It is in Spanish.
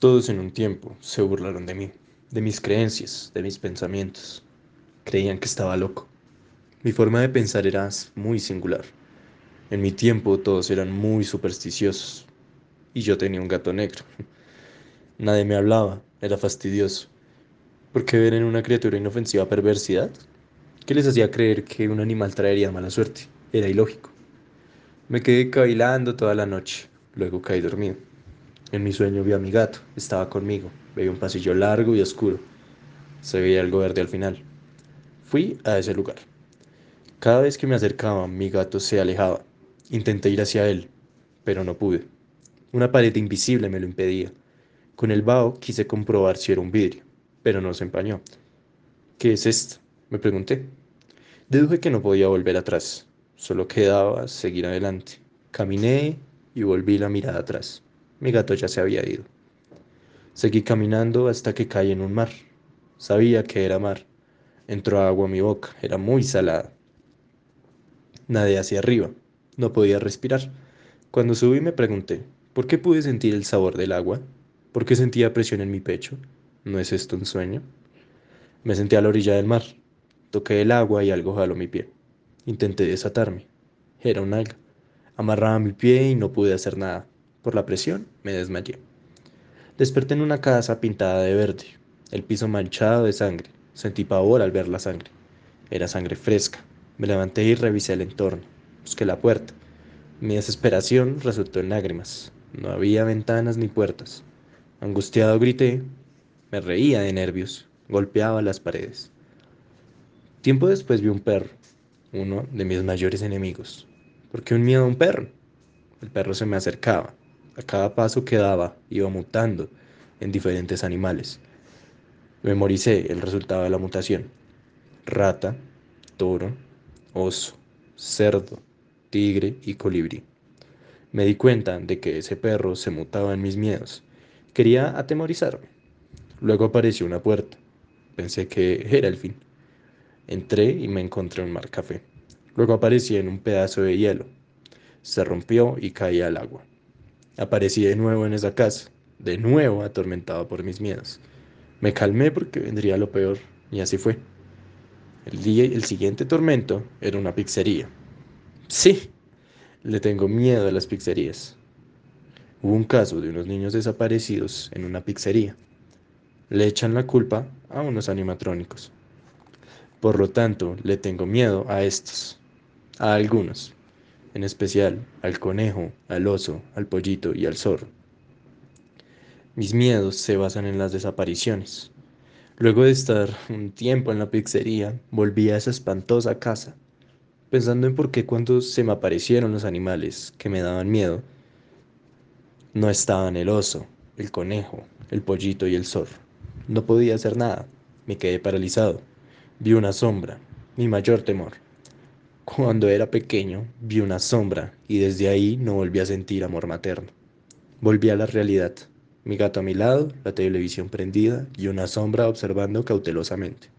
Todos en un tiempo se burlaron de mí, de mis creencias, de mis pensamientos. Creían que estaba loco. Mi forma de pensar era muy singular. En mi tiempo todos eran muy supersticiosos. Y yo tenía un gato negro. Nadie me hablaba, era fastidioso. ¿Por qué ver en una criatura inofensiva perversidad? ¿Qué les hacía creer que un animal traería mala suerte? Era ilógico. Me quedé cavilando toda la noche, luego caí dormido. En mi sueño vi a mi gato, estaba conmigo, veía un pasillo largo y oscuro. Se veía algo verde al final. Fui a ese lugar. Cada vez que me acercaba, mi gato se alejaba. Intenté ir hacia él, pero no pude. Una pared invisible me lo impedía. Con el vaho quise comprobar si era un vidrio, pero no se empañó. ¿Qué es esto? Me pregunté. Deduje que no podía volver atrás. Solo quedaba seguir adelante. Caminé y volví la mirada atrás. Mi gato ya se había ido. Seguí caminando hasta que caí en un mar. Sabía que era mar. Entró agua a mi boca, era muy salada. Nadé hacia arriba, no podía respirar. Cuando subí me pregunté, ¿por qué pude sentir el sabor del agua? ¿Por qué sentía presión en mi pecho? ¿No es esto un sueño? Me senté a la orilla del mar. Toqué el agua y algo jaló mi pie. Intenté desatarme. Era un alga. Amarraba mi pie y no pude hacer nada. Por la presión me desmayé. Desperté en una casa pintada de verde, el piso manchado de sangre. Sentí pavor al ver la sangre. Era sangre fresca. Me levanté y revisé el entorno. Busqué la puerta. Mi desesperación resultó en lágrimas. No había ventanas ni puertas. Angustiado grité. Me reía de nervios. Golpeaba las paredes. Tiempo después vi un perro uno de mis mayores enemigos. ¿Por qué un miedo a un perro? El perro se me acercaba. A cada paso que daba iba mutando en diferentes animales. Memoricé el resultado de la mutación. Rata, toro, oso, cerdo, tigre y colibrí. Me di cuenta de que ese perro se mutaba en mis miedos. Quería atemorizarme. Luego apareció una puerta. Pensé que era el fin. Entré y me encontré un mar café. Luego aparecí en un pedazo de hielo. Se rompió y caí al agua. Aparecí de nuevo en esa casa, de nuevo atormentado por mis miedos. Me calmé porque vendría lo peor, y así fue. El día el siguiente tormento era una pizzería. Sí, le tengo miedo a las pizzerías. Hubo un caso de unos niños desaparecidos en una pizzería. Le echan la culpa a unos animatrónicos. Por lo tanto, le tengo miedo a estos, a algunos, en especial al conejo, al oso, al pollito y al zorro. Mis miedos se basan en las desapariciones. Luego de estar un tiempo en la pizzería, volví a esa espantosa casa, pensando en por qué cuando se me aparecieron los animales que me daban miedo, no estaban el oso, el conejo, el pollito y el zorro. No podía hacer nada, me quedé paralizado. Vi una sombra, mi mayor temor. Cuando era pequeño, vi una sombra y desde ahí no volví a sentir amor materno. Volví a la realidad, mi gato a mi lado, la televisión prendida y una sombra observando cautelosamente.